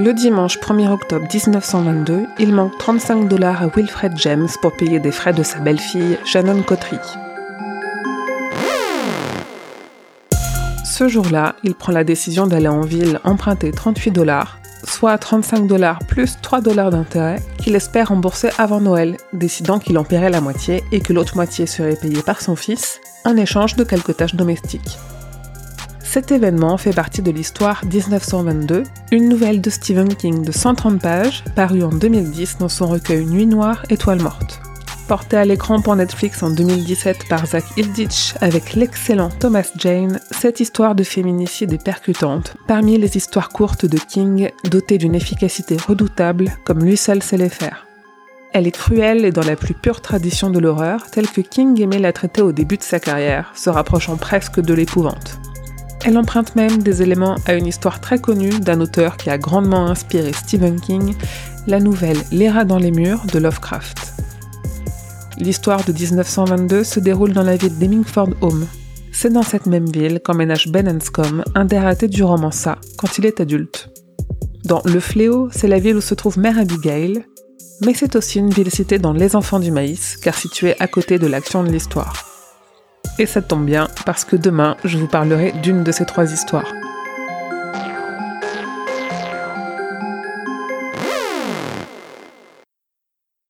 Le dimanche 1er octobre 1922, il manque 35 dollars à Wilfred James pour payer des frais de sa belle-fille, Shannon Cotry. Ce jour-là, il prend la décision d'aller en ville emprunter 38 dollars, soit 35 dollars plus 3 dollars d'intérêt, qu'il espère rembourser avant Noël, décidant qu'il en paierait la moitié et que l'autre moitié serait payée par son fils, en échange de quelques tâches domestiques. Cet événement fait partie de l'histoire 1922, une nouvelle de Stephen King de 130 pages, parue en 2010 dans son recueil Nuit noire, étoile morte porté à l'écran pour Netflix en 2017 par Zach Ilditch avec l'excellent Thomas Jane, cette histoire de féminicide est percutante, parmi les histoires courtes de King dotées d'une efficacité redoutable comme lui seul sait les faire. Elle est cruelle et dans la plus pure tradition de l'horreur, telle que King aimait la traiter au début de sa carrière, se rapprochant presque de l'épouvante. Elle emprunte même des éléments à une histoire très connue d'un auteur qui a grandement inspiré Stephen King, la nouvelle Les dans les murs de Lovecraft. L'histoire de 1922 se déroule dans la ville d'Hemingford Home. C'est dans cette même ville qu'emménage Ben Anscombe, un des ratés du roman Ça, quand il est adulte. Dans Le Fléau, c'est la ville où se trouve Mère Abigail, mais c'est aussi une ville citée dans Les Enfants du Maïs, car située à côté de l'action de l'histoire. Et ça tombe bien, parce que demain, je vous parlerai d'une de ces trois histoires.